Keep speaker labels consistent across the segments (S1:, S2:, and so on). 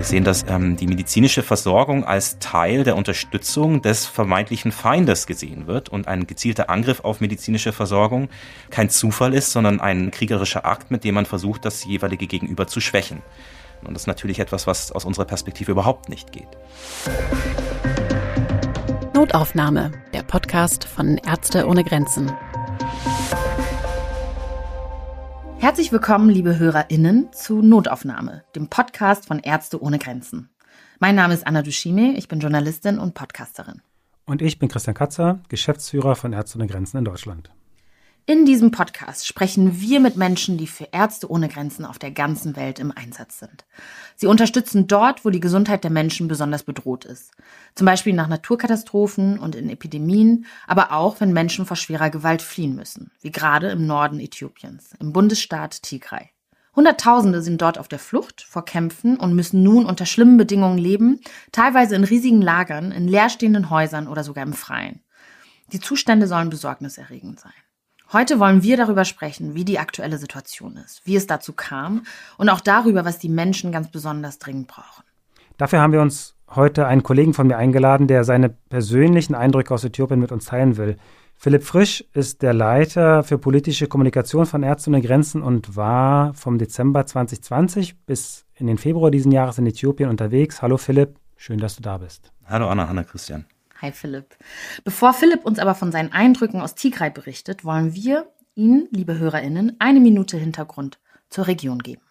S1: Wir sehen, dass ähm, die medizinische Versorgung als Teil der Unterstützung des vermeintlichen Feindes gesehen wird und ein gezielter Angriff auf medizinische Versorgung kein Zufall ist, sondern ein kriegerischer Akt, mit dem man versucht, das jeweilige Gegenüber zu schwächen. Und das ist natürlich etwas, was aus unserer Perspektive überhaupt nicht geht.
S2: Notaufnahme, der Podcast von Ärzte ohne Grenzen. Herzlich willkommen, liebe HörerInnen, zu Notaufnahme, dem Podcast von Ärzte ohne Grenzen. Mein Name ist Anna Dushime, ich bin Journalistin und Podcasterin.
S3: Und ich bin Christian Katzer, Geschäftsführer von Ärzte ohne Grenzen in Deutschland.
S2: In diesem Podcast sprechen wir mit Menschen, die für Ärzte ohne Grenzen auf der ganzen Welt im Einsatz sind. Sie unterstützen dort, wo die Gesundheit der Menschen besonders bedroht ist. Zum Beispiel nach Naturkatastrophen und in Epidemien, aber auch, wenn Menschen vor schwerer Gewalt fliehen müssen, wie gerade im Norden Äthiopiens, im Bundesstaat Tigray. Hunderttausende sind dort auf der Flucht vor Kämpfen und müssen nun unter schlimmen Bedingungen leben, teilweise in riesigen Lagern, in leerstehenden Häusern oder sogar im Freien. Die Zustände sollen besorgniserregend sein. Heute wollen wir darüber sprechen, wie die aktuelle Situation ist, wie es dazu kam und auch darüber, was die Menschen ganz besonders dringend brauchen.
S3: Dafür haben wir uns heute einen Kollegen von mir eingeladen, der seine persönlichen Eindrücke aus Äthiopien mit uns teilen will. Philipp Frisch ist der Leiter für politische Kommunikation von Ärzte ohne Grenzen und war vom Dezember 2020 bis in den Februar diesen Jahres in Äthiopien unterwegs. Hallo Philipp, schön, dass du da bist.
S1: Hallo Anna, Hanna Christian.
S2: Hi Philipp. Bevor Philipp uns aber von seinen Eindrücken aus Tigray berichtet, wollen wir Ihnen, liebe HörerInnen, eine Minute Hintergrund zur Region geben.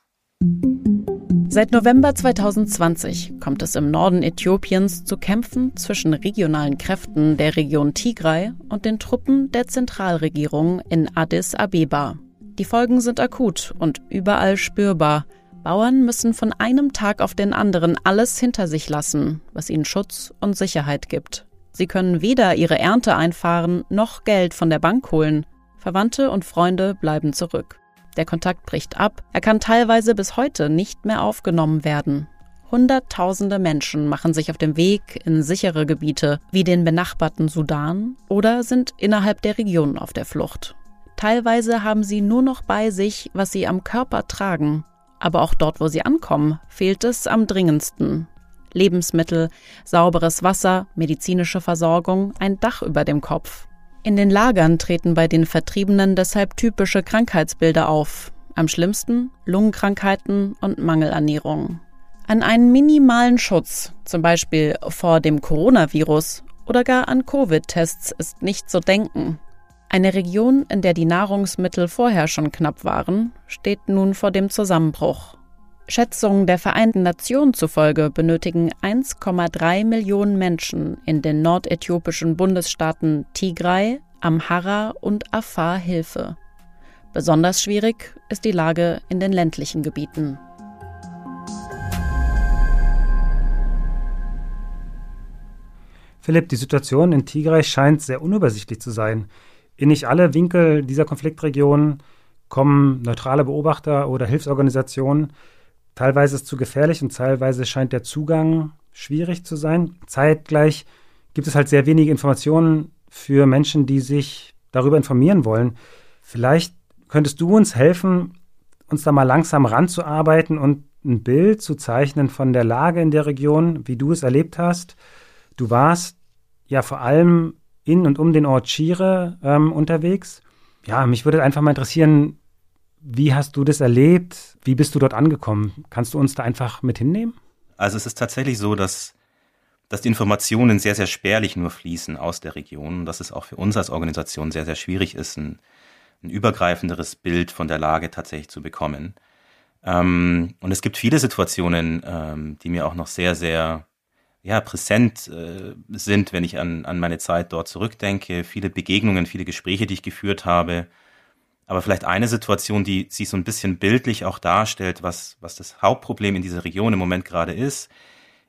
S4: Seit November 2020 kommt es im Norden Äthiopiens zu Kämpfen zwischen regionalen Kräften der Region Tigray und den Truppen der Zentralregierung in Addis Abeba. Die Folgen sind akut und überall spürbar. Bauern müssen von einem Tag auf den anderen alles hinter sich lassen, was ihnen Schutz und Sicherheit gibt. Sie können weder ihre Ernte einfahren noch Geld von der Bank holen. Verwandte und Freunde bleiben zurück. Der Kontakt bricht ab, er kann teilweise bis heute nicht mehr aufgenommen werden. Hunderttausende Menschen machen sich auf dem Weg in sichere Gebiete wie den benachbarten Sudan oder sind innerhalb der Region auf der Flucht. Teilweise haben sie nur noch bei sich, was sie am Körper tragen. Aber auch dort, wo sie ankommen, fehlt es am dringendsten. Lebensmittel, sauberes Wasser, medizinische Versorgung, ein Dach über dem Kopf. In den Lagern treten bei den Vertriebenen deshalb typische Krankheitsbilder auf. Am schlimmsten Lungenkrankheiten und Mangelernährung. An einen minimalen Schutz, zum Beispiel vor dem Coronavirus oder gar an Covid-Tests, ist nicht zu denken. Eine Region, in der die Nahrungsmittel vorher schon knapp waren, steht nun vor dem Zusammenbruch. Schätzungen der Vereinten Nationen zufolge benötigen 1,3 Millionen Menschen in den nordäthiopischen Bundesstaaten Tigray, Amhara und Afar Hilfe. Besonders schwierig ist die Lage in den ländlichen Gebieten.
S3: Philipp, die Situation in Tigray scheint sehr unübersichtlich zu sein. In nicht alle Winkel dieser Konfliktregion kommen neutrale Beobachter oder Hilfsorganisationen. Teilweise ist es zu gefährlich und teilweise scheint der Zugang schwierig zu sein. Zeitgleich gibt es halt sehr wenige Informationen für Menschen, die sich darüber informieren wollen. Vielleicht könntest du uns helfen, uns da mal langsam ranzuarbeiten und ein Bild zu zeichnen von der Lage in der Region, wie du es erlebt hast. Du warst ja vor allem in und um den Ort Chire ähm, unterwegs. Ja, mich würde einfach mal interessieren, wie hast du das erlebt? Wie bist du dort angekommen? Kannst du uns da einfach mit hinnehmen?
S1: Also es ist tatsächlich so, dass, dass die Informationen sehr, sehr spärlich nur fließen aus der Region und dass es auch für uns als Organisation sehr, sehr schwierig ist, ein, ein übergreifenderes Bild von der Lage tatsächlich zu bekommen. Ähm, und es gibt viele Situationen, ähm, die mir auch noch sehr, sehr ja, präsent äh, sind, wenn ich an, an meine Zeit dort zurückdenke. Viele Begegnungen, viele Gespräche, die ich geführt habe aber vielleicht eine Situation, die sich so ein bisschen bildlich auch darstellt, was, was das Hauptproblem in dieser Region im Moment gerade ist,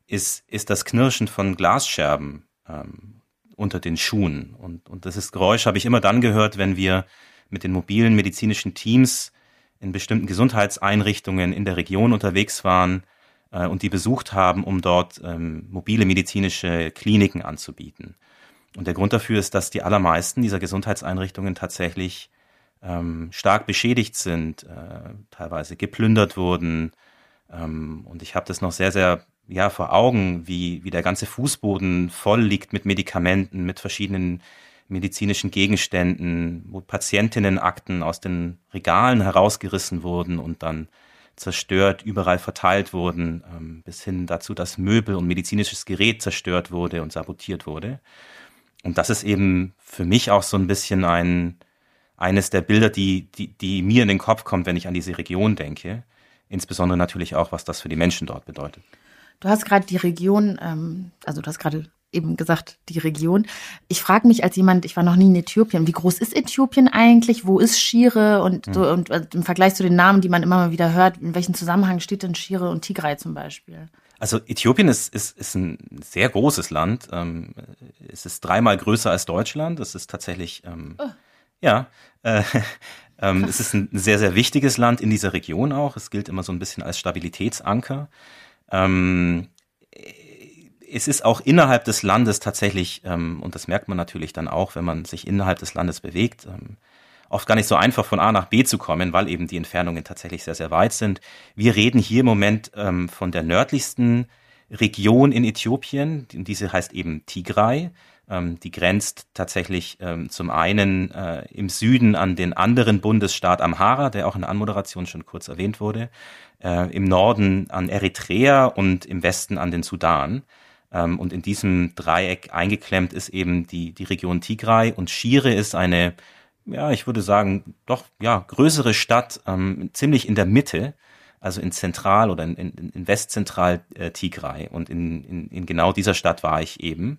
S1: ist, ist das Knirschen von Glasscherben ähm, unter den Schuhen. Und, und das Geräusch habe ich immer dann gehört, wenn wir mit den mobilen medizinischen Teams in bestimmten Gesundheitseinrichtungen in der Region unterwegs waren äh, und die besucht haben, um dort ähm, mobile medizinische Kliniken anzubieten. Und der Grund dafür ist, dass die allermeisten dieser Gesundheitseinrichtungen tatsächlich ähm, stark beschädigt sind, äh, teilweise geplündert wurden, Ähm, und ich habe das noch sehr, sehr ja, vor Augen, wie, wie der ganze Fußboden voll liegt mit Medikamenten, mit verschiedenen medizinischen Gegenständen, wo Patientinnenakten aus den Regalen herausgerissen wurden und dann zerstört, überall verteilt wurden, ähm, bis hin dazu, dass Möbel und medizinisches Gerät zerstört wurde und sabotiert wurde. Und das ist eben für mich auch so ein bisschen ein, eines der Bilder, die, die, die mir in den Kopf kommt, wenn ich an diese Region denke. Insbesondere natürlich auch, was das für die Menschen dort bedeutet.
S2: Du hast gerade die Region, ähm, also du hast gerade eben gesagt, die Region. Ich frage mich als jemand, ich war noch nie in Äthiopien, wie groß ist Äthiopien eigentlich? Wo ist Shire? Und, so, hm. und, und im Vergleich zu den Namen, die man immer mal wieder hört, in welchem Zusammenhang steht denn Shire und Tigray zum Beispiel?
S1: Also Äthiopien ist, ist, ist ein sehr großes Land. Ähm, es ist dreimal größer als Deutschland. Es ist tatsächlich, ähm, oh. ja, äh, ähm, es ist ein sehr, sehr wichtiges Land in dieser Region auch. Es gilt immer so ein bisschen als Stabilitätsanker. Ähm, es ist auch innerhalb des Landes tatsächlich, ähm, und das merkt man natürlich dann auch, wenn man sich innerhalb des Landes bewegt, ähm, oft gar nicht so einfach von A nach B zu kommen, weil eben die Entfernungen tatsächlich sehr, sehr weit sind. Wir reden hier im Moment ähm, von der nördlichsten Region in Äthiopien, diese heißt eben Tigray. Ähm, die grenzt tatsächlich ähm, zum einen äh, im Süden an den anderen Bundesstaat Amhara, der auch in der Anmoderation schon kurz erwähnt wurde, äh, im Norden an Eritrea und im Westen an den Sudan. Ähm, und in diesem Dreieck eingeklemmt ist eben die, die Region Tigray und Shire ist eine, ja, ich würde sagen, doch, ja, größere Stadt, ähm, ziemlich in der Mitte, also in Zentral oder in, in, in Westzentral äh, Tigray. Und in, in, in genau dieser Stadt war ich eben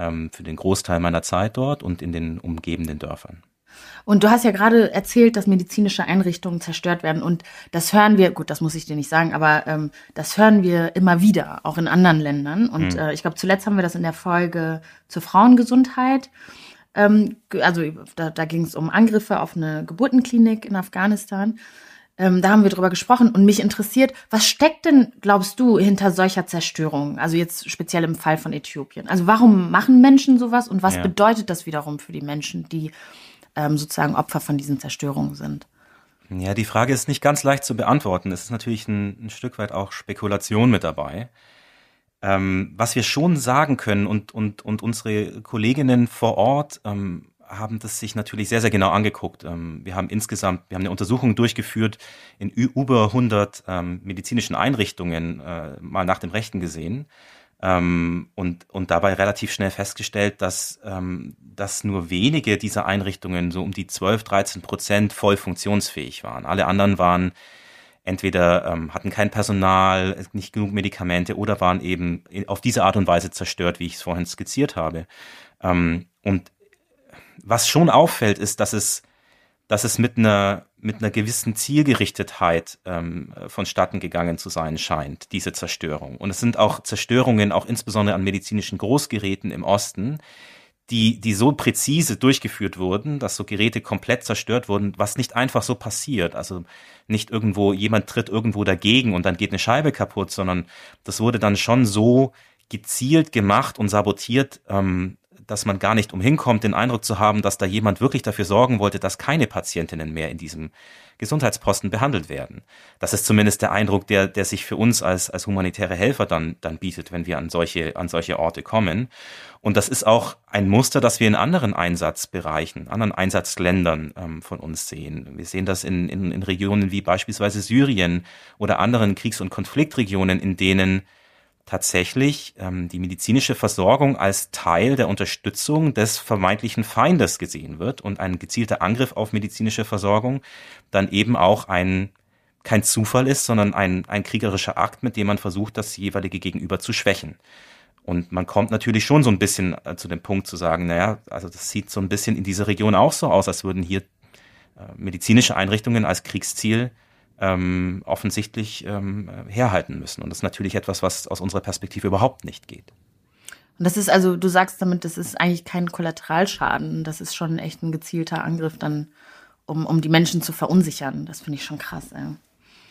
S1: ähm, für den Großteil meiner Zeit dort und in den umgebenden Dörfern.
S2: Und du hast ja gerade erzählt, dass medizinische Einrichtungen zerstört werden. Und das hören wir, gut, das muss ich dir nicht sagen, aber ähm, das hören wir immer wieder, auch in anderen Ländern. Und mhm. äh, ich glaube, zuletzt haben wir das in der Folge zur Frauengesundheit. Ähm, also da, da ging es um Angriffe auf eine Geburtenklinik in Afghanistan. Ähm, da haben wir drüber gesprochen und mich interessiert, was steckt denn, glaubst du, hinter solcher Zerstörung? Also jetzt speziell im Fall von Äthiopien. Also warum machen Menschen sowas und was ja. bedeutet das wiederum für die Menschen, die ähm, sozusagen Opfer von diesen Zerstörungen sind?
S1: Ja, die Frage ist nicht ganz leicht zu beantworten. Es ist natürlich ein, ein Stück weit auch Spekulation mit dabei. Ähm, was wir schon sagen können und, und, und unsere Kolleginnen vor Ort ähm, haben das sich natürlich sehr, sehr genau angeguckt. Ähm, wir haben insgesamt, wir haben eine Untersuchung durchgeführt in über 100 ähm, medizinischen Einrichtungen äh, mal nach dem Rechten gesehen ähm, und, und dabei relativ schnell festgestellt, dass, ähm, dass nur wenige dieser Einrichtungen, so um die 12, 13 Prozent, voll funktionsfähig waren. Alle anderen waren entweder ähm, hatten kein Personal, nicht genug Medikamente oder waren eben auf diese Art und Weise zerstört, wie ich es vorhin skizziert habe. Ähm, und was schon auffällt, ist, dass es dass es mit einer, mit einer gewissen Zielgerichtetheit ähm, vonstatten gegangen zu sein scheint, diese Zerstörung. Und es sind auch Zerstörungen, auch insbesondere an medizinischen Großgeräten im Osten, die, die so präzise durchgeführt wurden, dass so Geräte komplett zerstört wurden, was nicht einfach so passiert. Also nicht irgendwo, jemand tritt irgendwo dagegen und dann geht eine Scheibe kaputt, sondern das wurde dann schon so gezielt gemacht und sabotiert, ähm, dass man gar nicht umhin kommt, den Eindruck zu haben, dass da jemand wirklich dafür sorgen wollte, dass keine Patientinnen mehr in diesem Gesundheitsposten behandelt werden. Das ist zumindest der Eindruck, der, der sich für uns als, als humanitäre Helfer dann, dann bietet, wenn wir an solche, an solche Orte kommen. Und das ist auch ein Muster, das wir in anderen Einsatzbereichen, anderen Einsatzländern ähm, von uns sehen. Wir sehen das in, in, in Regionen wie beispielsweise Syrien oder anderen Kriegs- und Konfliktregionen, in denen tatsächlich ähm, die medizinische Versorgung als Teil der Unterstützung des vermeintlichen Feindes gesehen wird und ein gezielter Angriff auf medizinische Versorgung dann eben auch ein kein Zufall ist, sondern ein, ein kriegerischer Akt, mit dem man versucht, das jeweilige Gegenüber zu schwächen. Und man kommt natürlich schon so ein bisschen äh, zu dem Punkt zu sagen, naja, also das sieht so ein bisschen in dieser Region auch so aus, als würden hier äh, medizinische Einrichtungen als Kriegsziel ähm, offensichtlich ähm, herhalten müssen. Und das ist natürlich etwas, was aus unserer Perspektive überhaupt nicht geht.
S2: Und das ist also, du sagst damit, das ist eigentlich kein Kollateralschaden. Das ist schon echt ein gezielter Angriff dann, um, um die Menschen zu verunsichern. Das finde ich schon krass. Ey.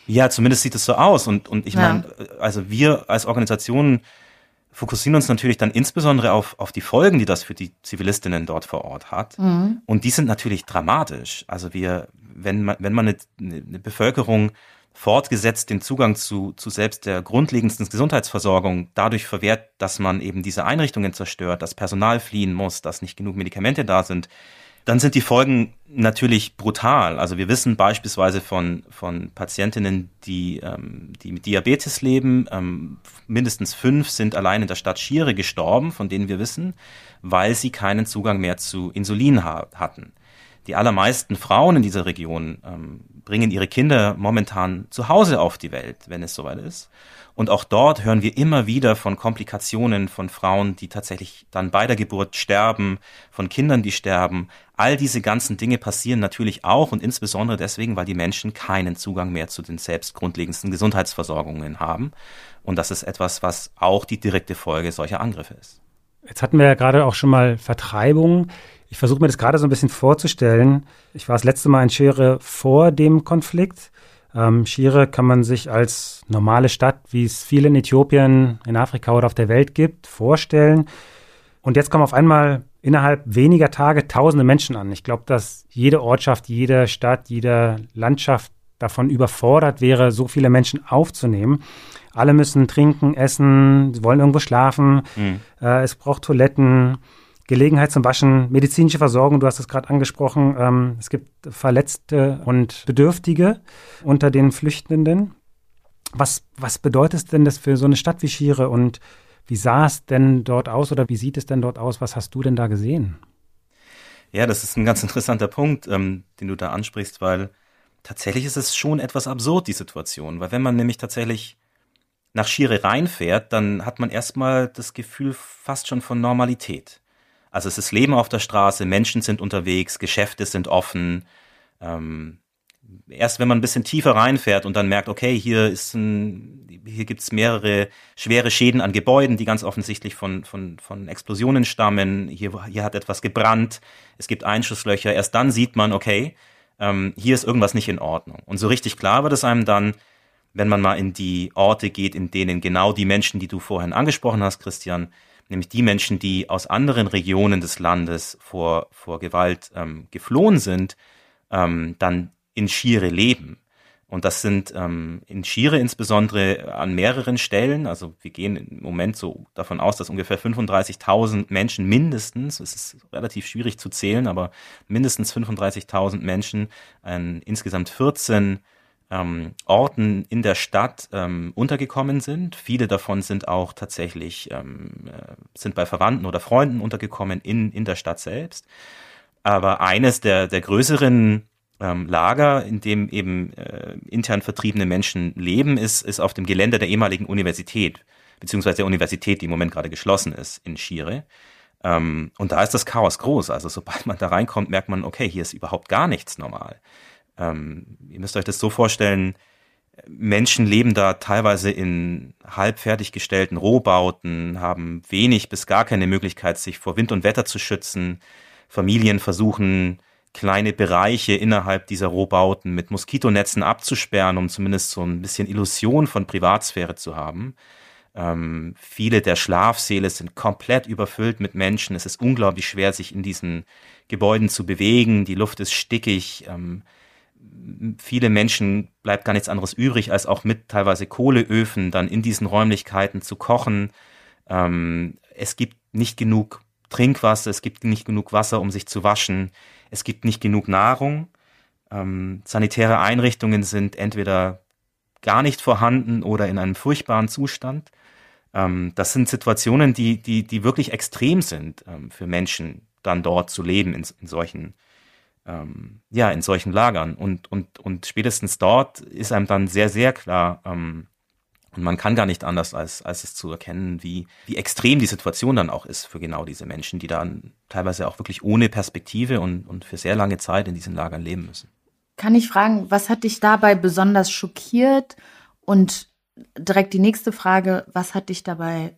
S1: Ja, zumindest sieht es so aus. Und, und ich ja. meine, also wir als Organisation fokussieren uns natürlich dann insbesondere auf, auf die Folgen, die das für die Zivilistinnen dort vor Ort hat. Mhm. Und die sind natürlich dramatisch. Also wir, wenn man, wenn man eine, eine Bevölkerung fortgesetzt den Zugang zu, zu selbst der grundlegendsten Gesundheitsversorgung dadurch verwehrt, dass man eben diese Einrichtungen zerstört, dass Personal fliehen muss, dass nicht genug Medikamente da sind, dann sind die Folgen natürlich brutal. Also wir wissen beispielsweise von, von Patientinnen, die, ähm, die mit Diabetes leben, ähm, mindestens fünf sind allein in der Stadt Schiere gestorben, von denen wir wissen, weil sie keinen Zugang mehr zu Insulin ha hatten. Die allermeisten Frauen in dieser Region ähm, bringen ihre Kinder momentan zu Hause auf die Welt, wenn es soweit ist. Und auch dort hören wir immer wieder von Komplikationen von Frauen, die tatsächlich dann bei der Geburt sterben, von Kindern, die sterben. All diese ganzen Dinge passieren natürlich auch und insbesondere deswegen, weil die Menschen keinen Zugang mehr zu den selbst grundlegendsten Gesundheitsversorgungen haben. Und das ist etwas, was auch die direkte Folge solcher Angriffe ist.
S3: Jetzt hatten wir ja gerade auch schon mal Vertreibung. Ich versuche mir das gerade so ein bisschen vorzustellen. Ich war das letzte Mal in Schere vor dem Konflikt. Ähm, Shire kann man sich als normale Stadt, wie es viele in Äthiopien, in Afrika oder auf der Welt gibt, vorstellen. Und jetzt kommen auf einmal innerhalb weniger Tage tausende Menschen an. Ich glaube, dass jede Ortschaft, jede Stadt, jede Landschaft davon überfordert wäre, so viele Menschen aufzunehmen. Alle müssen trinken, essen, sie wollen irgendwo schlafen, mhm. äh, es braucht Toiletten. Gelegenheit zum Waschen, medizinische Versorgung, du hast es gerade angesprochen. Ähm, es gibt Verletzte und Bedürftige unter den Flüchtenden. Was, was bedeutet denn das für so eine Stadt wie Schire und wie sah es denn dort aus oder wie sieht es denn dort aus? Was hast du denn da gesehen?
S1: Ja, das ist ein ganz interessanter Punkt, ähm, den du da ansprichst, weil tatsächlich ist es schon etwas absurd, die Situation. Weil wenn man nämlich tatsächlich nach Schire reinfährt, dann hat man erstmal das Gefühl fast schon von Normalität. Also es ist Leben auf der Straße, Menschen sind unterwegs, Geschäfte sind offen. Ähm, erst wenn man ein bisschen tiefer reinfährt und dann merkt, okay, hier ist ein, hier gibt's mehrere schwere Schäden an Gebäuden, die ganz offensichtlich von, von, von Explosionen stammen. Hier, hier hat etwas gebrannt, es gibt Einschusslöcher. Erst dann sieht man, okay, ähm, hier ist irgendwas nicht in Ordnung. Und so richtig klar wird es einem dann, wenn man mal in die Orte geht, in denen genau die Menschen, die du vorhin angesprochen hast, Christian, nämlich die Menschen, die aus anderen Regionen des Landes vor, vor Gewalt ähm, geflohen sind, ähm, dann in Schiere leben. Und das sind ähm, in Schiere insbesondere an mehreren Stellen, also wir gehen im Moment so davon aus, dass ungefähr 35.000 Menschen mindestens, es ist relativ schwierig zu zählen, aber mindestens 35.000 Menschen an insgesamt 14 ähm, Orten in der Stadt ähm, untergekommen sind. Viele davon sind auch tatsächlich ähm, äh, sind bei Verwandten oder Freunden untergekommen in in der Stadt selbst. Aber eines der der größeren ähm, Lager, in dem eben äh, intern vertriebene Menschen leben, ist ist auf dem Gelände der ehemaligen Universität beziehungsweise der Universität, die im Moment gerade geschlossen ist in Schire. Ähm, und da ist das Chaos groß. Also sobald man da reinkommt, merkt man, okay, hier ist überhaupt gar nichts normal. Ähm, ihr müsst euch das so vorstellen, Menschen leben da teilweise in halb fertiggestellten Rohbauten, haben wenig bis gar keine Möglichkeit, sich vor Wind und Wetter zu schützen. Familien versuchen, kleine Bereiche innerhalb dieser Rohbauten mit Moskitonetzen abzusperren, um zumindest so ein bisschen Illusion von Privatsphäre zu haben. Ähm, viele der Schlafsäle sind komplett überfüllt mit Menschen. Es ist unglaublich schwer, sich in diesen Gebäuden zu bewegen. Die Luft ist stickig. Ähm, viele Menschen bleibt gar nichts anderes übrig, als auch mit teilweise Kohleöfen dann in diesen Räumlichkeiten zu kochen. Ähm, es gibt nicht genug Trinkwasser, es gibt nicht genug Wasser, um sich zu waschen, es gibt nicht genug Nahrung. Ähm, sanitäre Einrichtungen sind entweder gar nicht vorhanden oder in einem furchtbaren Zustand. Ähm, das sind Situationen, die, die, die wirklich extrem sind ähm, für Menschen, dann dort zu leben in, in solchen ähm, ja, in solchen Lagern. Und, und, und spätestens dort ist einem dann sehr, sehr klar, ähm, und man kann gar nicht anders, als, als es zu erkennen, wie, wie extrem die Situation dann auch ist für genau diese Menschen, die dann teilweise auch wirklich ohne Perspektive und, und für sehr lange Zeit in diesen Lagern leben müssen.
S2: Kann ich fragen, was hat dich dabei besonders schockiert? Und direkt die nächste Frage, was hat dich dabei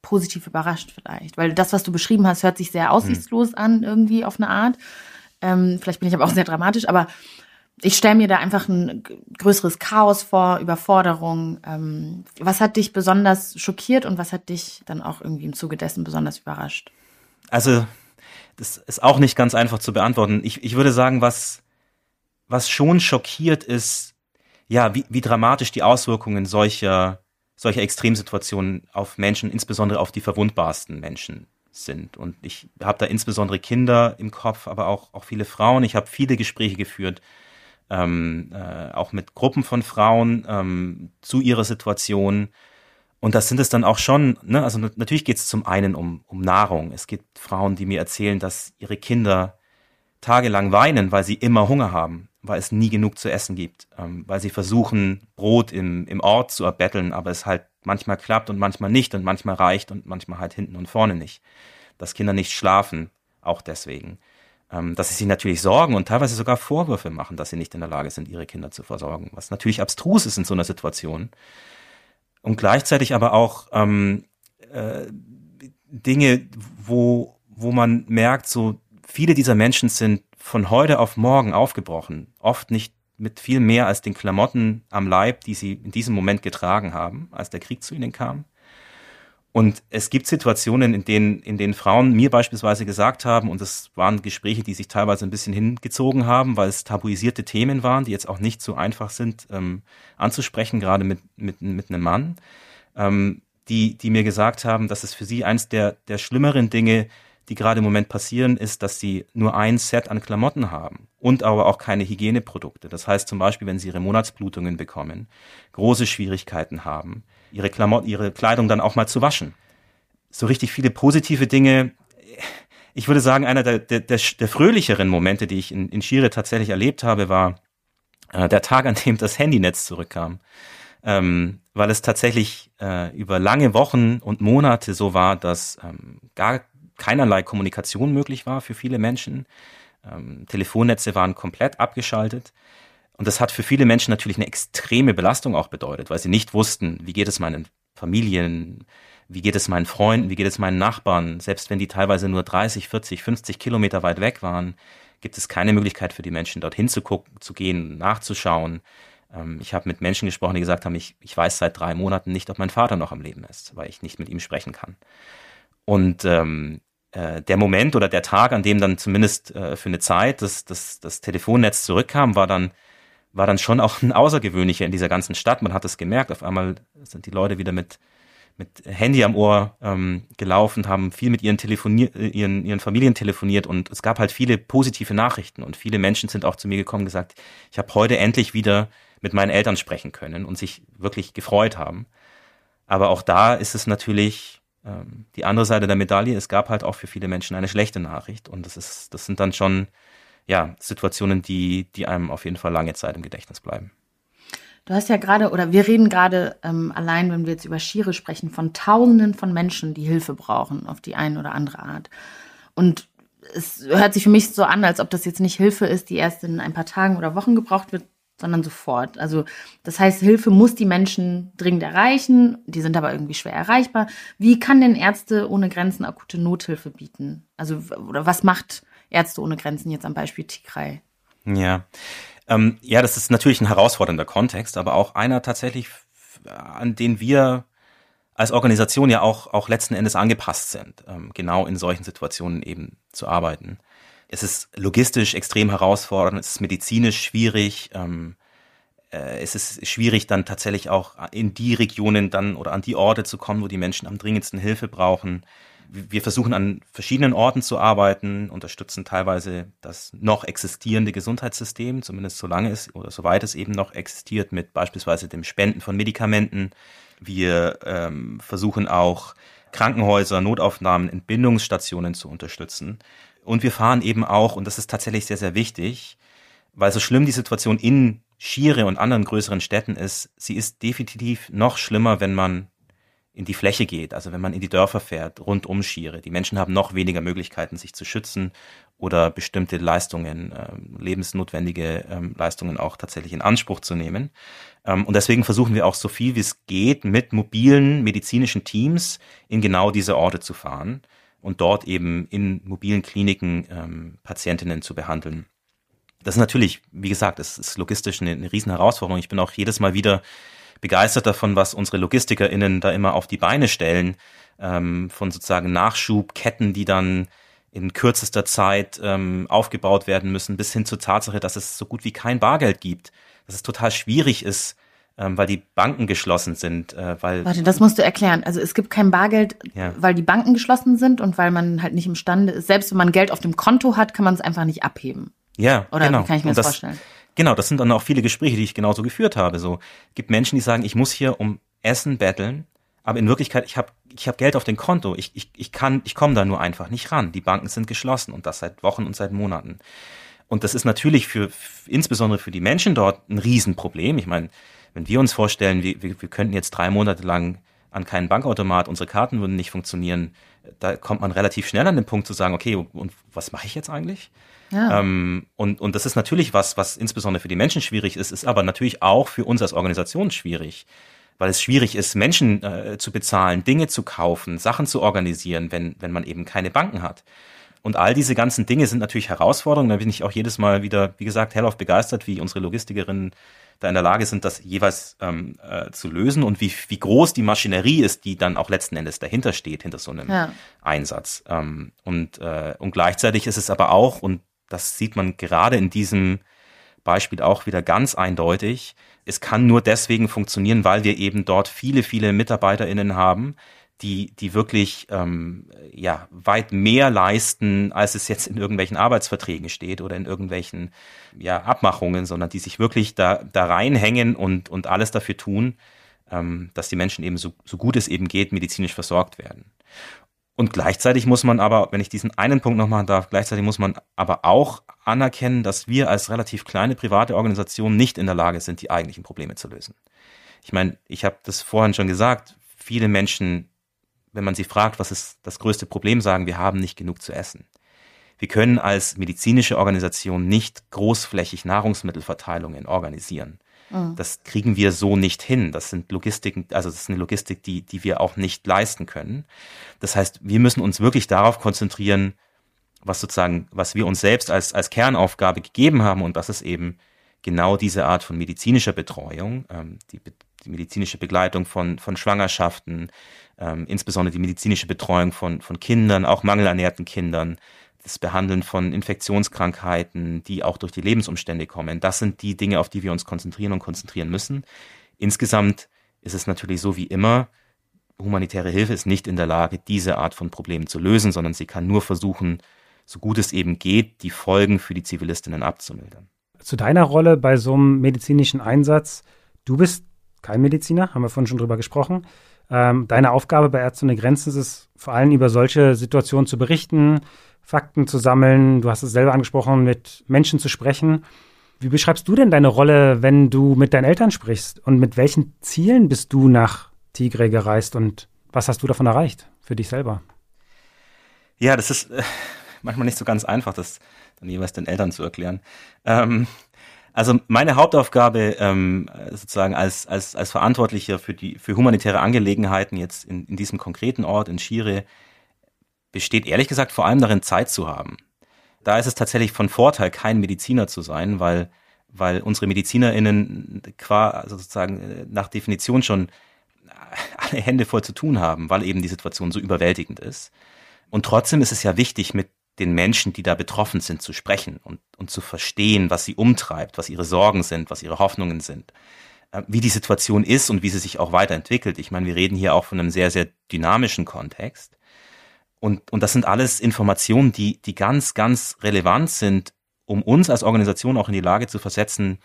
S2: positiv überrascht vielleicht? Weil das, was du beschrieben hast, hört sich sehr aussichtslos hm. an, irgendwie auf eine Art. Ähm, vielleicht bin ich aber auch sehr dramatisch, aber ich stelle mir da einfach ein größeres Chaos vor, Überforderung. Ähm, was hat dich besonders schockiert und was hat dich dann auch irgendwie im Zuge dessen besonders überrascht?
S1: Also, das ist auch nicht ganz einfach zu beantworten. Ich, ich würde sagen, was, was schon schockiert ist, ja, wie, wie dramatisch die Auswirkungen solcher, solcher Extremsituationen auf Menschen, insbesondere auf die verwundbarsten Menschen sind. Und ich habe da insbesondere Kinder im Kopf, aber auch, auch viele Frauen. Ich habe viele Gespräche geführt, ähm, äh, auch mit Gruppen von Frauen ähm, zu ihrer Situation. Und das sind es dann auch schon, ne? also natürlich geht es zum einen um, um Nahrung. Es gibt Frauen, die mir erzählen, dass ihre Kinder tagelang weinen, weil sie immer Hunger haben, weil es nie genug zu essen gibt, ähm, weil sie versuchen, Brot im, im Ort zu erbetteln, aber es halt manchmal klappt und manchmal nicht und manchmal reicht und manchmal halt hinten und vorne nicht. Dass Kinder nicht schlafen, auch deswegen. Ähm, dass sie sich natürlich sorgen und teilweise sogar Vorwürfe machen, dass sie nicht in der Lage sind, ihre Kinder zu versorgen, was natürlich abstrus ist in so einer Situation. Und gleichzeitig aber auch ähm, äh, Dinge, wo, wo man merkt, so viele dieser Menschen sind von heute auf morgen aufgebrochen, oft nicht mit viel mehr als den Klamotten am Leib, die sie in diesem Moment getragen haben, als der Krieg zu ihnen kam. Und es gibt Situationen, in denen, in denen Frauen mir beispielsweise gesagt haben, und das waren Gespräche, die sich teilweise ein bisschen hingezogen haben, weil es tabuisierte Themen waren, die jetzt auch nicht so einfach sind ähm, anzusprechen, gerade mit, mit, mit einem Mann, ähm, die, die mir gesagt haben, dass es für sie eins der, der schlimmeren Dinge, die gerade im Moment passieren, ist, dass sie nur ein Set an Klamotten haben und aber auch keine Hygieneprodukte. Das heißt zum Beispiel, wenn sie ihre Monatsblutungen bekommen, große Schwierigkeiten haben, ihre Klamotten, ihre Kleidung dann auch mal zu waschen. So richtig viele positive Dinge. Ich würde sagen, einer der, der, der, der fröhlicheren Momente, die ich in, in Schire tatsächlich erlebt habe, war äh, der Tag, an dem das Handynetz zurückkam. Ähm, weil es tatsächlich äh, über lange Wochen und Monate so war, dass ähm, gar keinerlei Kommunikation möglich war für viele Menschen. Ähm, Telefonnetze waren komplett abgeschaltet. Und das hat für viele Menschen natürlich eine extreme Belastung auch bedeutet, weil sie nicht wussten, wie geht es meinen Familien, wie geht es meinen Freunden, wie geht es meinen Nachbarn. Selbst wenn die teilweise nur 30, 40, 50 Kilometer weit weg waren, gibt es keine Möglichkeit für die Menschen, dorthin zu gucken, zu gehen, nachzuschauen. Ähm, ich habe mit Menschen gesprochen, die gesagt haben, ich, ich weiß seit drei Monaten nicht, ob mein Vater noch am Leben ist, weil ich nicht mit ihm sprechen kann. Und ähm, äh, der Moment oder der Tag, an dem dann zumindest äh, für eine Zeit das, das, das Telefonnetz zurückkam, war dann war dann schon auch ein außergewöhnlicher in dieser ganzen Stadt. Man hat es gemerkt. Auf einmal sind die Leute wieder mit mit Handy am Ohr ähm, gelaufen, haben viel mit ihren, Telefonier äh, ihren, ihren Familien telefoniert und es gab halt viele positive Nachrichten und viele Menschen sind auch zu mir gekommen und gesagt, ich habe heute endlich wieder mit meinen Eltern sprechen können und sich wirklich gefreut haben. Aber auch da ist es natürlich ähm, die andere Seite der Medaille. Es gab halt auch für viele Menschen eine schlechte Nachricht und das ist, das sind dann schon ja, Situationen, die, die einem auf jeden Fall lange Zeit im Gedächtnis bleiben.
S2: Du hast ja gerade, oder wir reden gerade ähm, allein, wenn wir jetzt über Schiere sprechen, von Tausenden von Menschen, die Hilfe brauchen, auf die eine oder andere Art. Und es hört sich für mich so an, als ob das jetzt nicht Hilfe ist, die erst in ein paar Tagen oder Wochen gebraucht wird, sondern sofort. Also das heißt, Hilfe muss die Menschen dringend erreichen, die sind aber irgendwie schwer erreichbar. Wie kann denn Ärzte ohne Grenzen akute Nothilfe bieten? Also oder was macht Ärzte ohne Grenzen jetzt am Beispiel Tigray.
S1: Ja. Ähm, ja, das ist natürlich ein herausfordernder Kontext, aber auch einer tatsächlich, an den wir als Organisation ja auch, auch letzten Endes angepasst sind, ähm, genau in solchen Situationen eben zu arbeiten. Es ist logistisch extrem herausfordernd, es ist medizinisch schwierig, ähm, äh, es ist schwierig dann tatsächlich auch in die Regionen dann oder an die Orte zu kommen, wo die Menschen am dringendsten Hilfe brauchen wir versuchen an verschiedenen Orten zu arbeiten, unterstützen teilweise das noch existierende Gesundheitssystem, zumindest solange es oder soweit es eben noch existiert, mit beispielsweise dem Spenden von Medikamenten. Wir ähm, versuchen auch Krankenhäuser, Notaufnahmen, Entbindungsstationen zu unterstützen. Und wir fahren eben auch, und das ist tatsächlich sehr, sehr wichtig, weil so schlimm die Situation in Schiere und anderen größeren Städten ist, sie ist definitiv noch schlimmer, wenn man in die Fläche geht, also wenn man in die Dörfer fährt, rund um Schiere. Die Menschen haben noch weniger Möglichkeiten, sich zu schützen oder bestimmte Leistungen, äh, lebensnotwendige ähm, Leistungen auch tatsächlich in Anspruch zu nehmen. Ähm, und deswegen versuchen wir auch so viel wie es geht, mit mobilen medizinischen Teams in genau diese Orte zu fahren und dort eben in mobilen Kliniken ähm, Patientinnen zu behandeln. Das ist natürlich, wie gesagt, es ist logistisch eine, eine riesen Herausforderung. Ich bin auch jedes Mal wieder begeistert davon, was unsere LogistikerInnen da immer auf die Beine stellen, ähm, von sozusagen Nachschubketten, die dann in kürzester Zeit ähm, aufgebaut werden müssen, bis hin zur Tatsache, dass es so gut wie kein Bargeld gibt, dass es total schwierig ist, ähm, weil die Banken geschlossen sind. Äh, weil
S2: Warte, das musst du erklären. Also es gibt kein Bargeld, ja. weil die Banken geschlossen sind und weil man halt nicht imstande ist. Selbst wenn man Geld auf dem Konto hat, kann man es einfach nicht abheben.
S1: Ja,
S2: Oder
S1: genau.
S2: wie kann ich mir das, das vorstellen?
S1: Genau, das sind dann auch viele Gespräche, die ich genauso geführt habe. So gibt Menschen, die sagen, ich muss hier um Essen betteln, aber in Wirklichkeit, ich habe ich hab Geld auf dem Konto. Ich, ich, ich kann, ich komme da nur einfach nicht ran. Die Banken sind geschlossen und das seit Wochen und seit Monaten. Und das ist natürlich für, insbesondere für die Menschen dort ein Riesenproblem. Ich meine, wenn wir uns vorstellen, wir, wir, wir könnten jetzt drei Monate lang an keinen Bankautomat, unsere Karten würden nicht funktionieren, da kommt man relativ schnell an den Punkt zu sagen, okay, und was mache ich jetzt eigentlich? Ja. Ähm, und, und das ist natürlich was, was insbesondere für die Menschen schwierig ist, ist aber natürlich auch für uns als Organisation schwierig, weil es schwierig ist, Menschen äh, zu bezahlen, Dinge zu kaufen, Sachen zu organisieren, wenn, wenn man eben keine Banken hat. Und all diese ganzen Dinge sind natürlich Herausforderungen. Da bin ich auch jedes Mal wieder, wie gesagt, hellauf begeistert, wie unsere Logistikerinnen da in der Lage sind, das jeweils ähm, äh, zu lösen und wie, wie groß die Maschinerie ist, die dann auch letzten Endes dahinter steht, hinter so einem ja. Einsatz. Ähm, und, äh, und gleichzeitig ist es aber auch, und das sieht man gerade in diesem Beispiel auch wieder ganz eindeutig, es kann nur deswegen funktionieren, weil wir eben dort viele, viele MitarbeiterInnen haben, die, die wirklich ähm, ja, weit mehr leisten, als es jetzt in irgendwelchen Arbeitsverträgen steht oder in irgendwelchen ja, Abmachungen, sondern die sich wirklich da, da reinhängen und, und alles dafür tun, ähm, dass die Menschen eben so, so gut es eben geht, medizinisch versorgt werden. Und gleichzeitig muss man aber, wenn ich diesen einen Punkt noch machen darf, gleichzeitig muss man aber auch anerkennen, dass wir als relativ kleine private Organisation nicht in der Lage sind, die eigentlichen Probleme zu lösen. Ich meine, ich habe das vorhin schon gesagt, viele Menschen wenn man sie fragt, was ist das größte Problem, sagen, wir haben nicht genug zu essen. Wir können als medizinische Organisation nicht großflächig Nahrungsmittelverteilungen organisieren. Mhm. Das kriegen wir so nicht hin. Das sind Logistiken, also das ist eine Logistik, die, die wir auch nicht leisten können. Das heißt, wir müssen uns wirklich darauf konzentrieren, was sozusagen, was wir uns selbst als, als Kernaufgabe gegeben haben und das ist eben genau diese Art von medizinischer Betreuung, ähm, die, die medizinische Begleitung von, von Schwangerschaften, ähm, insbesondere die medizinische Betreuung von, von Kindern, auch mangelernährten Kindern, das Behandeln von Infektionskrankheiten, die auch durch die Lebensumstände kommen. Das sind die Dinge, auf die wir uns konzentrieren und konzentrieren müssen. Insgesamt ist es natürlich so wie immer, humanitäre Hilfe ist nicht in der Lage, diese Art von Problemen zu lösen, sondern sie kann nur versuchen, so gut es eben geht, die Folgen für die Zivilistinnen abzumildern.
S3: Zu deiner Rolle bei so einem medizinischen Einsatz. Du bist kein Mediziner, haben wir vorhin schon drüber gesprochen. Ähm, deine Aufgabe bei Ärzte ohne Grenzen ist es, vor allem über solche Situationen zu berichten, Fakten zu sammeln. Du hast es selber angesprochen, mit Menschen zu sprechen. Wie beschreibst du denn deine Rolle, wenn du mit deinen Eltern sprichst? Und mit welchen Zielen bist du nach Tigre gereist und was hast du davon erreicht für dich selber?
S1: Ja, das ist äh, manchmal nicht so ganz einfach, das dann jeweils den Eltern zu erklären. Ähm, also meine Hauptaufgabe ähm, sozusagen als, als, als Verantwortlicher für die für humanitäre Angelegenheiten jetzt in, in diesem konkreten Ort in Shire besteht ehrlich gesagt vor allem darin, Zeit zu haben. Da ist es tatsächlich von Vorteil, kein Mediziner zu sein, weil, weil unsere MedizinerInnen qua, also sozusagen äh, nach Definition schon alle Hände voll zu tun haben, weil eben die Situation so überwältigend ist. Und trotzdem ist es ja wichtig, mit den Menschen, die da betroffen sind, zu sprechen und, und zu verstehen, was sie umtreibt, was ihre Sorgen sind, was ihre Hoffnungen sind, äh, wie die Situation ist und wie sie sich auch weiterentwickelt. Ich meine, wir reden hier auch von einem sehr, sehr dynamischen Kontext. Und, und das sind alles Informationen, die, die ganz, ganz relevant sind, um uns als Organisation auch in die Lage zu versetzen,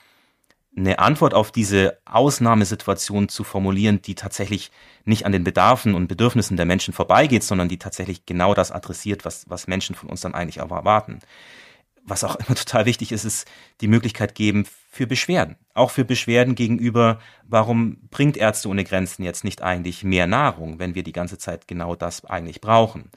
S1: eine Antwort auf diese Ausnahmesituation zu formulieren, die tatsächlich nicht an den Bedarfen und Bedürfnissen der Menschen vorbeigeht, sondern die tatsächlich genau das adressiert, was, was Menschen von uns dann eigentlich erwarten. Was auch immer total wichtig ist, ist die Möglichkeit geben für Beschwerden. Auch für Beschwerden gegenüber, warum bringt Ärzte ohne Grenzen jetzt nicht eigentlich mehr Nahrung, wenn wir die ganze Zeit genau das eigentlich brauchen?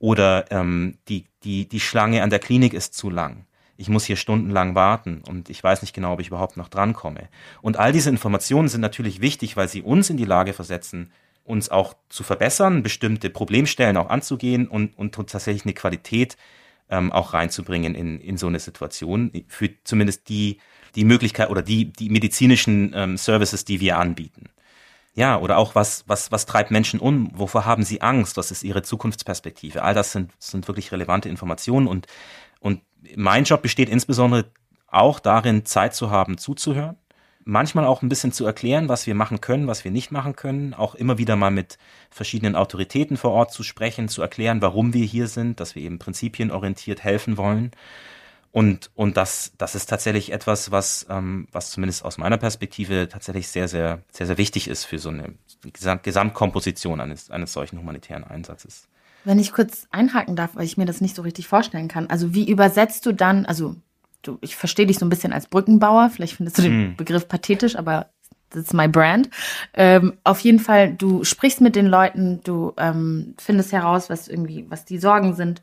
S1: Oder ähm, die, die, die Schlange an der Klinik ist zu lang ich muss hier stundenlang warten und ich weiß nicht genau, ob ich überhaupt noch drankomme. Und all diese Informationen sind natürlich wichtig, weil sie uns in die Lage versetzen, uns auch zu verbessern, bestimmte Problemstellen auch anzugehen und, und tatsächlich eine Qualität ähm, auch reinzubringen in, in so eine Situation, für zumindest die, die Möglichkeit oder die, die medizinischen ähm, Services, die wir anbieten. Ja, oder auch was, was, was treibt Menschen um? Wovor haben sie Angst? Was ist ihre Zukunftsperspektive? All das sind, sind wirklich relevante Informationen und, und mein Job besteht insbesondere auch darin, Zeit zu haben, zuzuhören manchmal auch ein bisschen zu erklären, was wir machen können, was wir nicht machen können, auch immer wieder mal mit verschiedenen Autoritäten vor Ort zu sprechen, zu erklären, warum wir hier sind, dass wir eben prinzipienorientiert helfen wollen. Und, und das, das ist tatsächlich etwas, was, ähm, was zumindest aus meiner Perspektive tatsächlich sehr, sehr, sehr, sehr wichtig ist für so eine Gesamt Gesamtkomposition eines, eines solchen humanitären Einsatzes.
S2: Wenn ich kurz einhaken darf, weil ich mir das nicht so richtig vorstellen kann. Also wie übersetzt du dann, also du, ich verstehe dich so ein bisschen als Brückenbauer, vielleicht findest du den mm. Begriff pathetisch, aber that's my brand. Ähm, auf jeden Fall, du sprichst mit den Leuten, du ähm, findest heraus, was irgendwie, was die Sorgen sind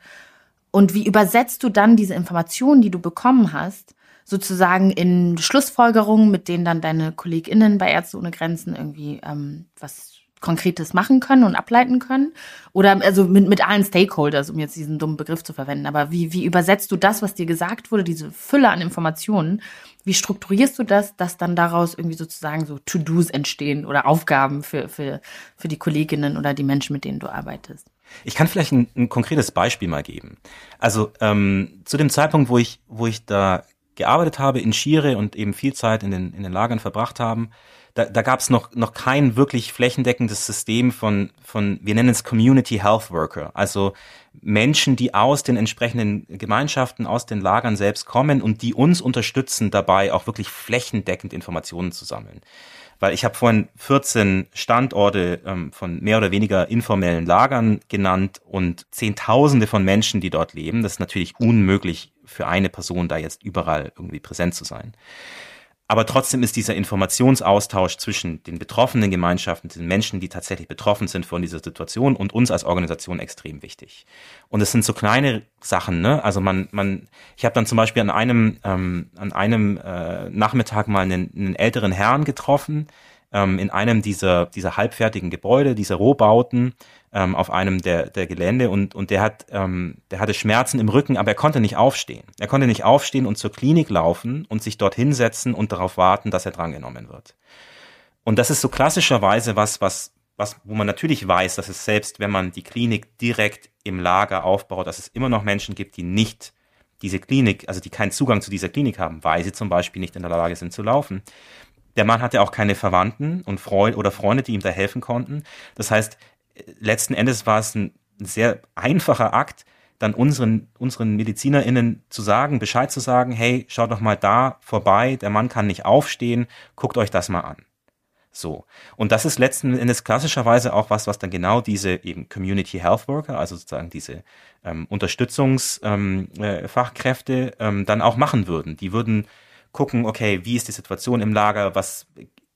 S2: und wie übersetzt du dann diese Informationen, die du bekommen hast, sozusagen in Schlussfolgerungen, mit denen dann deine KollegInnen bei Ärzte ohne Grenzen irgendwie ähm, was Konkretes machen können und ableiten können? Oder also mit, mit allen Stakeholders, um jetzt diesen dummen Begriff zu verwenden. Aber wie, wie übersetzt du das, was dir gesagt wurde, diese Fülle an Informationen? Wie strukturierst du das, dass dann daraus irgendwie sozusagen so To-Dos entstehen oder Aufgaben für, für, für die Kolleginnen oder die Menschen, mit denen du arbeitest?
S1: Ich kann vielleicht ein, ein konkretes Beispiel mal geben. Also ähm, zu dem Zeitpunkt, wo ich, wo ich da gearbeitet habe in Schiere und eben viel Zeit in den, in den Lagern verbracht haben, da, da gab es noch, noch kein wirklich flächendeckendes System von, von, wir nennen es Community Health Worker, also Menschen, die aus den entsprechenden Gemeinschaften, aus den Lagern selbst kommen und die uns unterstützen dabei, auch wirklich flächendeckend Informationen zu sammeln weil ich habe vorhin 14 Standorte ähm, von mehr oder weniger informellen Lagern genannt und Zehntausende von Menschen, die dort leben. Das ist natürlich unmöglich für eine Person da jetzt überall irgendwie präsent zu sein. Aber trotzdem ist dieser Informationsaustausch zwischen den betroffenen Gemeinschaften, den Menschen, die tatsächlich betroffen sind von dieser Situation und uns als Organisation extrem wichtig. Und es sind so kleine Sachen, ne? Also man, man, ich habe dann zum Beispiel an einem, ähm, an einem äh, Nachmittag mal einen, einen älteren Herrn getroffen, ähm, in einem dieser, dieser halbfertigen Gebäude, dieser Rohbauten, ähm, auf einem der, der Gelände und, und der hat, ähm, der hatte Schmerzen im Rücken, aber er konnte nicht aufstehen. Er konnte nicht aufstehen und zur Klinik laufen und sich dort hinsetzen und darauf warten, dass er drangenommen wird. Und das ist so klassischerweise was, was, was, wo man natürlich weiß, dass es selbst, wenn man die Klinik direkt im Lager aufbaut, dass es immer noch Menschen gibt, die nicht diese Klinik, also die keinen Zugang zu dieser Klinik haben, weil sie zum Beispiel nicht in der Lage sind zu laufen. Der Mann hatte auch keine Verwandten und Freunde oder Freunde, die ihm da helfen konnten. Das heißt, letzten Endes war es ein sehr einfacher Akt, dann unseren, unseren MedizinerInnen zu sagen, Bescheid zu sagen, hey, schaut doch mal da vorbei, der Mann kann nicht aufstehen, guckt euch das mal an. So. Und das ist letzten Endes klassischerweise auch was, was dann genau diese eben Community Health Worker, also sozusagen diese ähm, Unterstützungsfachkräfte ähm, äh, ähm, dann auch machen würden. Die würden gucken, okay, wie ist die Situation im Lager, was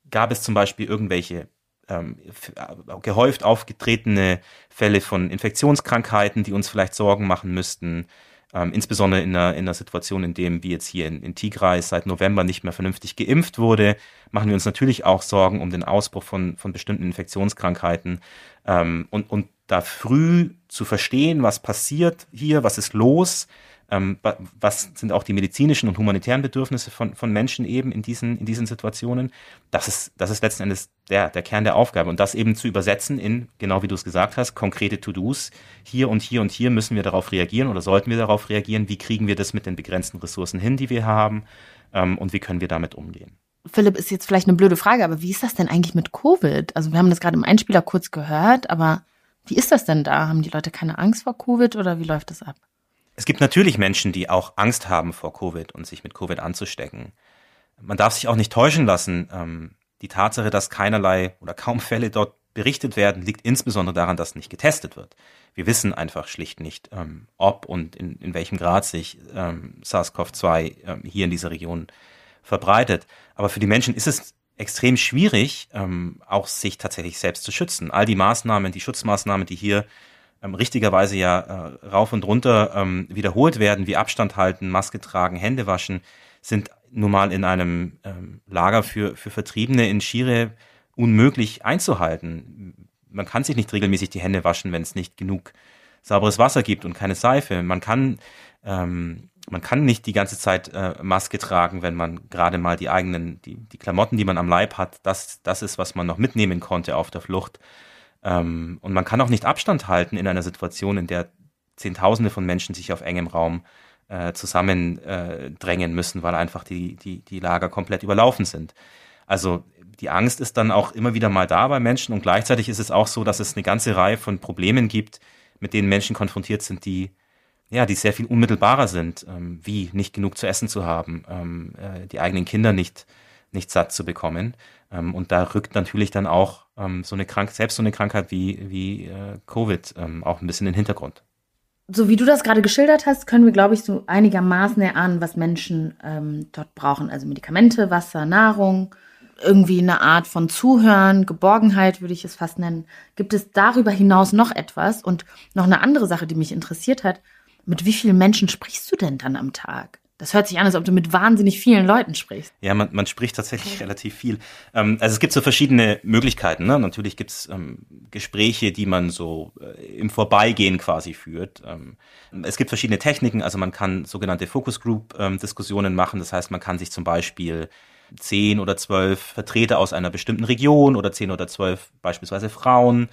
S1: gab es zum Beispiel irgendwelche ähm, äh, gehäuft aufgetretene Fälle von Infektionskrankheiten, die uns vielleicht Sorgen machen müssten. Ähm, insbesondere in einer, in einer Situation, in dem, wie jetzt hier in, in Tigray seit November nicht mehr vernünftig geimpft wurde, machen wir uns natürlich auch Sorgen um den Ausbruch von, von bestimmten Infektionskrankheiten. Ähm, und, und da früh zu verstehen, was passiert hier, was ist los, ähm, was sind auch die medizinischen und humanitären Bedürfnisse von, von Menschen eben in diesen, in diesen Situationen? Das ist, das ist letzten Endes der, der Kern der Aufgabe. Und das eben zu übersetzen in, genau wie du es gesagt hast, konkrete To-Dos. Hier und hier und hier müssen wir darauf reagieren oder sollten wir darauf reagieren. Wie kriegen wir das mit den begrenzten Ressourcen hin, die wir haben? Ähm, und wie können wir damit umgehen?
S2: Philipp, ist jetzt vielleicht eine blöde Frage, aber wie ist das denn eigentlich mit Covid? Also wir haben das gerade im Einspieler kurz gehört, aber wie ist das denn da? Haben die Leute keine Angst vor Covid oder wie läuft das ab?
S1: Es gibt natürlich Menschen, die auch Angst haben vor Covid und sich mit Covid anzustecken. Man darf sich auch nicht täuschen lassen. Ähm, die Tatsache, dass keinerlei oder kaum Fälle dort berichtet werden, liegt insbesondere daran, dass nicht getestet wird. Wir wissen einfach schlicht nicht, ähm, ob und in, in welchem Grad sich ähm, SARS-CoV-2 ähm, hier in dieser Region verbreitet. Aber für die Menschen ist es extrem schwierig, auch sich tatsächlich selbst zu schützen. All die Maßnahmen, die Schutzmaßnahmen, die hier ähm, richtigerweise ja äh, rauf und runter ähm, wiederholt werden, wie Abstand halten, Maske tragen, Hände waschen, sind nun mal in einem ähm, Lager für, für Vertriebene in Schire unmöglich einzuhalten. Man kann sich nicht regelmäßig die Hände waschen, wenn es nicht genug sauberes Wasser gibt und keine Seife. Man kann, ähm, man kann nicht die ganze Zeit äh, Maske tragen, wenn man gerade mal die eigenen, die, die Klamotten, die man am Leib hat, das, das ist, was man noch mitnehmen konnte auf der Flucht. Ähm, und man kann auch nicht Abstand halten in einer Situation, in der Zehntausende von Menschen sich auf engem Raum äh, zusammendrängen äh, müssen, weil einfach die, die, die Lager komplett überlaufen sind. Also die Angst ist dann auch immer wieder mal da bei Menschen und gleichzeitig ist es auch so, dass es eine ganze Reihe von Problemen gibt, mit denen Menschen konfrontiert sind, die ja, die sehr viel unmittelbarer sind, ähm, wie nicht genug zu essen zu haben, ähm, äh, die eigenen Kinder nicht, nicht satt zu bekommen. Ähm, und da rückt natürlich dann auch ähm, so eine Krankheit, selbst so eine Krankheit wie, wie äh, Covid ähm, auch ein bisschen in den Hintergrund.
S2: So wie du das gerade geschildert hast, können wir, glaube ich, so einigermaßen erahnen, was Menschen ähm, dort brauchen. Also Medikamente, Wasser, Nahrung, irgendwie eine Art von Zuhören, Geborgenheit würde ich es fast nennen. Gibt es darüber hinaus noch etwas? Und noch eine andere Sache, die mich interessiert hat. Mit wie vielen Menschen sprichst du denn dann am Tag? Das hört sich an, als ob du mit wahnsinnig vielen Leuten sprichst.
S1: Ja, man, man spricht tatsächlich relativ viel. Ähm, also es gibt so verschiedene Möglichkeiten. Ne? Natürlich gibt es ähm, Gespräche, die man so äh, im Vorbeigehen quasi führt. Ähm, es gibt verschiedene Techniken. Also man kann sogenannte Focus Group ähm, Diskussionen machen. Das heißt, man kann sich zum Beispiel zehn oder zwölf Vertreter aus einer bestimmten Region oder zehn oder zwölf beispielsweise Frauen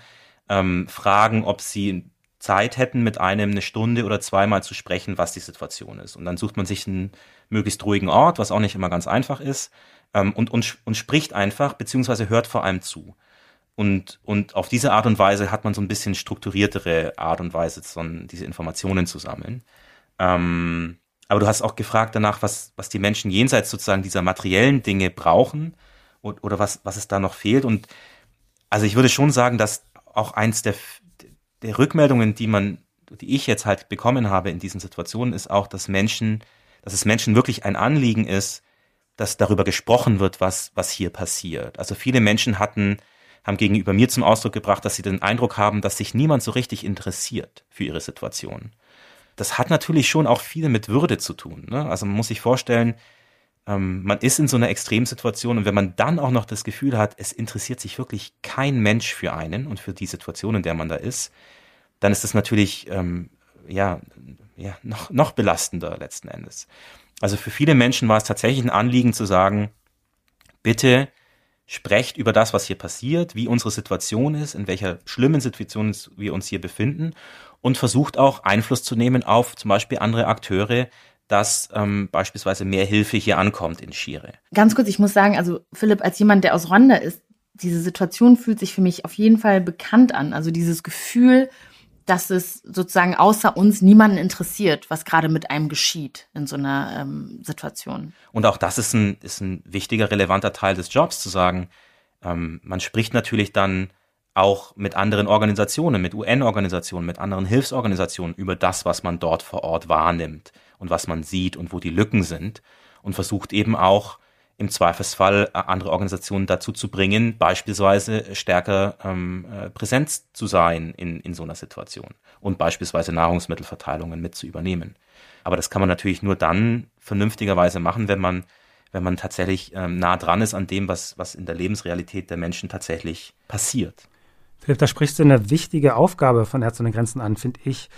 S1: ähm, fragen, ob sie Zeit hätten, mit einem eine Stunde oder zweimal zu sprechen, was die Situation ist. Und dann sucht man sich einen möglichst ruhigen Ort, was auch nicht immer ganz einfach ist, ähm, und, und, und spricht einfach, beziehungsweise hört vor allem zu. Und, und auf diese Art und Weise hat man so ein bisschen strukturiertere Art und Weise, so diese Informationen zu sammeln. Ähm, aber du hast auch gefragt danach, was, was die Menschen jenseits sozusagen dieser materiellen Dinge brauchen und, oder was, was es da noch fehlt. Und also ich würde schon sagen, dass auch eins der, der Rückmeldungen, die man, die ich jetzt halt bekommen habe in diesen Situationen, ist auch, dass Menschen, dass es Menschen wirklich ein Anliegen ist, dass darüber gesprochen wird, was, was hier passiert. Also viele Menschen hatten, haben gegenüber mir zum Ausdruck gebracht, dass sie den Eindruck haben, dass sich niemand so richtig interessiert für ihre Situation das hat natürlich schon auch viel mit Würde zu tun. Ne? Also man muss sich vorstellen, ähm, man ist in so einer Extremsituation und wenn man dann auch noch das Gefühl hat, es interessiert sich wirklich kein Mensch für einen und für die Situation, in der man da ist, dann ist das natürlich ähm, ja, ja noch, noch belastender letzten Endes. Also für viele Menschen war es tatsächlich ein Anliegen zu sagen, bitte sprecht über das, was hier passiert, wie unsere Situation ist, in welcher schlimmen Situation wir uns hier befinden und versucht auch Einfluss zu nehmen auf zum Beispiel andere Akteure, dass ähm, beispielsweise mehr Hilfe hier ankommt in Shire.
S2: Ganz kurz, ich muss sagen, also Philipp, als jemand, der aus Rwanda ist, diese Situation fühlt sich für mich auf jeden Fall bekannt an. Also dieses Gefühl, dass es sozusagen außer uns niemanden interessiert, was gerade mit einem geschieht in so einer ähm, Situation.
S1: Und auch das ist ein, ist ein wichtiger, relevanter Teil des Jobs, zu sagen, ähm, man spricht natürlich dann auch mit anderen Organisationen, mit UN-Organisationen, mit anderen Hilfsorganisationen über das, was man dort vor Ort wahrnimmt und was man sieht und wo die Lücken sind und versucht eben auch im Zweifelsfall äh, andere Organisationen dazu zu bringen, beispielsweise stärker ähm, äh, präsent zu sein in, in so einer Situation und beispielsweise Nahrungsmittelverteilungen mit zu übernehmen. Aber das kann man natürlich nur dann vernünftigerweise machen, wenn man, wenn man tatsächlich ähm, nah dran ist an dem, was, was in der Lebensrealität der Menschen tatsächlich passiert.
S3: Philipp, da sprichst du eine wichtige Aufgabe von Ärzte ohne Grenzen an, finde ich.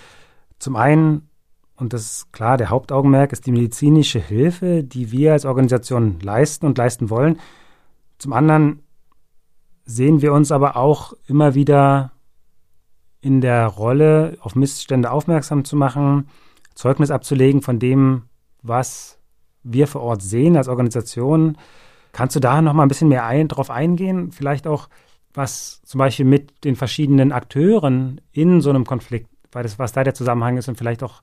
S3: Zum einen, und das ist klar, der Hauptaugenmerk ist die medizinische Hilfe, die wir als Organisation leisten und leisten wollen. Zum anderen sehen wir uns aber auch immer wieder in der Rolle, auf Missstände aufmerksam zu machen, Zeugnis abzulegen von dem, was wir vor Ort sehen als Organisation. Kannst du da noch mal ein bisschen mehr ein, drauf eingehen? Vielleicht auch, was zum Beispiel mit den verschiedenen Akteuren in so einem Konflikt, was da der Zusammenhang ist und vielleicht auch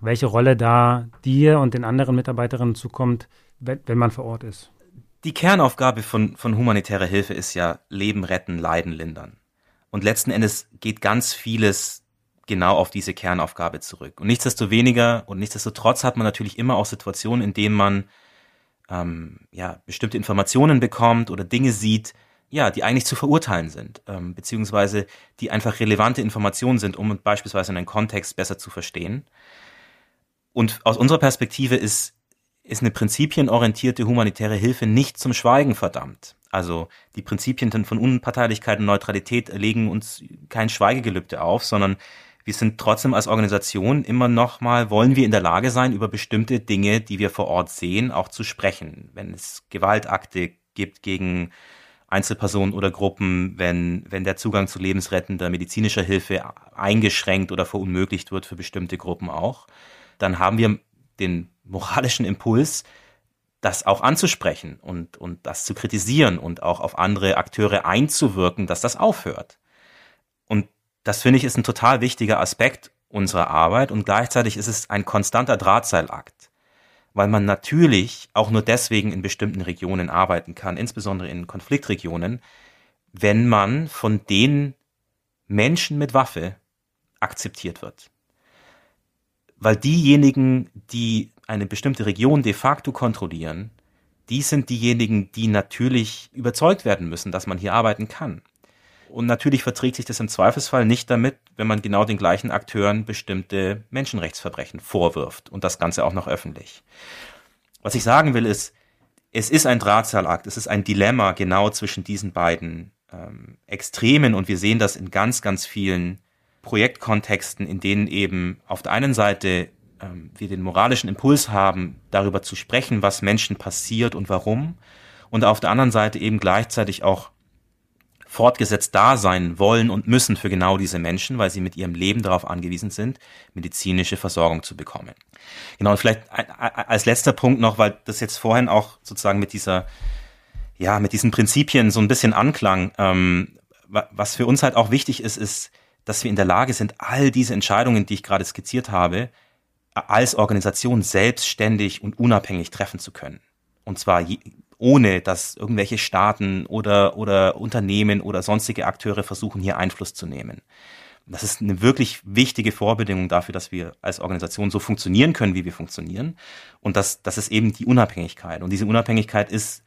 S3: welche Rolle da dir und den anderen Mitarbeiterinnen zukommt, wenn, man vor Ort ist.
S1: Die Kernaufgabe von, von humanitärer Hilfe ist ja Leben retten, Leiden lindern. Und letzten Endes geht ganz vieles genau auf diese Kernaufgabe zurück. Und nichtsdestoweniger und nichtsdestotrotz hat man natürlich immer auch Situationen, in denen man ähm, ja, bestimmte Informationen bekommt oder Dinge sieht, ja, die eigentlich zu verurteilen sind, ähm, beziehungsweise die einfach relevante Informationen sind, um beispielsweise einen Kontext besser zu verstehen. Und aus unserer Perspektive ist, ist eine prinzipienorientierte humanitäre Hilfe nicht zum Schweigen verdammt. Also die Prinzipien von Unparteilichkeit und Neutralität legen uns kein Schweigegelübde auf, sondern wir sind trotzdem als Organisation immer noch mal, wollen wir in der Lage sein, über bestimmte Dinge, die wir vor Ort sehen, auch zu sprechen. Wenn es Gewaltakte gibt gegen Einzelpersonen oder Gruppen, wenn, wenn der Zugang zu lebensrettender medizinischer Hilfe eingeschränkt oder verunmöglicht wird für bestimmte Gruppen auch, dann haben wir den moralischen Impuls, das auch anzusprechen und, und das zu kritisieren und auch auf andere Akteure einzuwirken, dass das aufhört. Und das finde ich ist ein total wichtiger Aspekt unserer Arbeit und gleichzeitig ist es ein konstanter Drahtseilakt, weil man natürlich auch nur deswegen in bestimmten Regionen arbeiten kann, insbesondere in Konfliktregionen, wenn man von den Menschen mit Waffe akzeptiert wird. Weil diejenigen, die eine bestimmte Region de facto kontrollieren, die sind diejenigen, die natürlich überzeugt werden müssen, dass man hier arbeiten kann. Und natürlich verträgt sich das im Zweifelsfall nicht damit, wenn man genau den gleichen Akteuren bestimmte Menschenrechtsverbrechen vorwirft und das Ganze auch noch öffentlich. Was ich sagen will ist, es ist ein Drahtseilakt, es ist ein Dilemma genau zwischen diesen beiden ähm, Extremen und wir sehen das in ganz, ganz vielen Projektkontexten, in denen eben auf der einen Seite ähm, wir den moralischen Impuls haben, darüber zu sprechen, was Menschen passiert und warum, und auf der anderen Seite eben gleichzeitig auch fortgesetzt da sein wollen und müssen für genau diese Menschen, weil sie mit ihrem Leben darauf angewiesen sind, medizinische Versorgung zu bekommen. Genau, und vielleicht als letzter Punkt noch, weil das jetzt vorhin auch sozusagen mit dieser, ja, mit diesen Prinzipien so ein bisschen anklang, ähm, was für uns halt auch wichtig ist, ist, dass wir in der Lage sind, all diese Entscheidungen, die ich gerade skizziert habe, als Organisation selbstständig und unabhängig treffen zu können. Und zwar ohne dass irgendwelche Staaten oder, oder Unternehmen oder sonstige Akteure versuchen, hier Einfluss zu nehmen. Das ist eine wirklich wichtige Vorbedingung dafür, dass wir als Organisation so funktionieren können, wie wir funktionieren. Und das, das ist eben die Unabhängigkeit. Und diese Unabhängigkeit ist,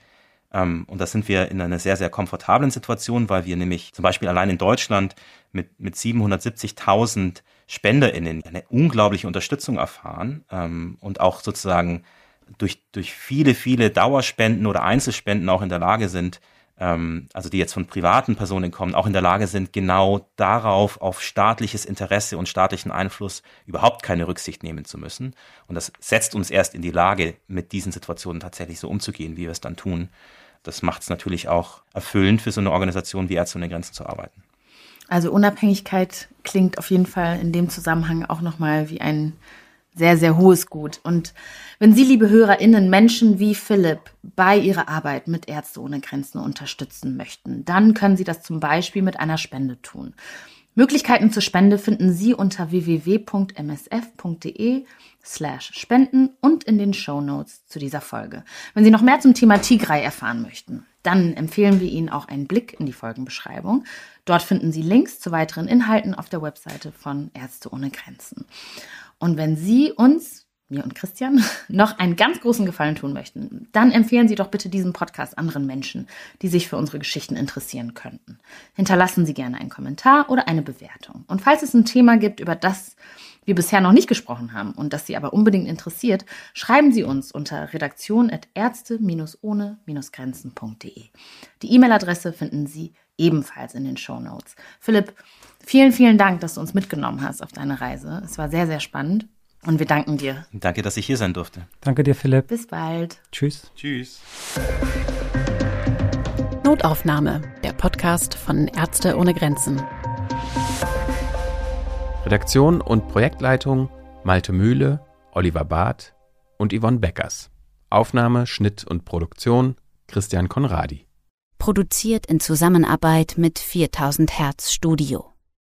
S1: und da sind wir in einer sehr, sehr komfortablen Situation, weil wir nämlich zum Beispiel allein in Deutschland mit, mit 770.000 SpenderInnen eine unglaubliche Unterstützung erfahren ähm, und auch sozusagen durch, durch viele, viele Dauerspenden oder Einzelspenden auch in der Lage sind, ähm, also die jetzt von privaten Personen kommen, auch in der Lage sind, genau darauf, auf staatliches Interesse und staatlichen Einfluss überhaupt keine Rücksicht nehmen zu müssen. Und das setzt uns erst in die Lage, mit diesen Situationen tatsächlich so umzugehen, wie wir es dann tun. Das macht es natürlich auch erfüllend für so eine Organisation wie Ärzte ohne Grenzen zu arbeiten.
S2: Also Unabhängigkeit klingt auf jeden Fall in dem Zusammenhang auch nochmal wie ein sehr, sehr hohes Gut. Und wenn Sie, liebe HörerInnen, Menschen wie Philipp bei ihrer Arbeit mit Ärzte ohne Grenzen unterstützen möchten, dann können Sie das zum Beispiel mit einer Spende tun. Möglichkeiten zur Spende finden Sie unter www.msf.de slash spenden und in den Show Notes zu dieser Folge. Wenn Sie noch mehr zum Thema Tigray erfahren möchten, dann empfehlen wir Ihnen auch einen Blick in die Folgenbeschreibung. Dort finden Sie Links zu weiteren Inhalten auf der Webseite von Ärzte ohne Grenzen. Und wenn Sie uns, mir und Christian, noch einen ganz großen Gefallen tun möchten, dann empfehlen Sie doch bitte diesen Podcast anderen Menschen, die sich für unsere Geschichten interessieren könnten. Hinterlassen Sie gerne einen Kommentar oder eine Bewertung. Und falls es ein Thema gibt, über das wir bisher noch nicht gesprochen haben und das Sie aber unbedingt interessiert, schreiben Sie uns unter redaktion.ärzte-ohne-grenzen.de. Die E-Mail-Adresse finden Sie ebenfalls in den Show Notes. Philipp, Vielen, vielen Dank, dass du uns mitgenommen hast auf deine Reise. Es war sehr, sehr spannend und wir danken dir.
S1: Danke, dass ich hier sein durfte.
S3: Danke dir, Philipp.
S2: Bis bald.
S3: Tschüss.
S1: Tschüss.
S4: Notaufnahme, der Podcast von Ärzte ohne Grenzen.
S5: Redaktion und Projektleitung Malte Mühle, Oliver Barth und Yvonne Beckers. Aufnahme, Schnitt und Produktion Christian Konradi.
S6: Produziert in Zusammenarbeit mit 4000 Hertz Studio.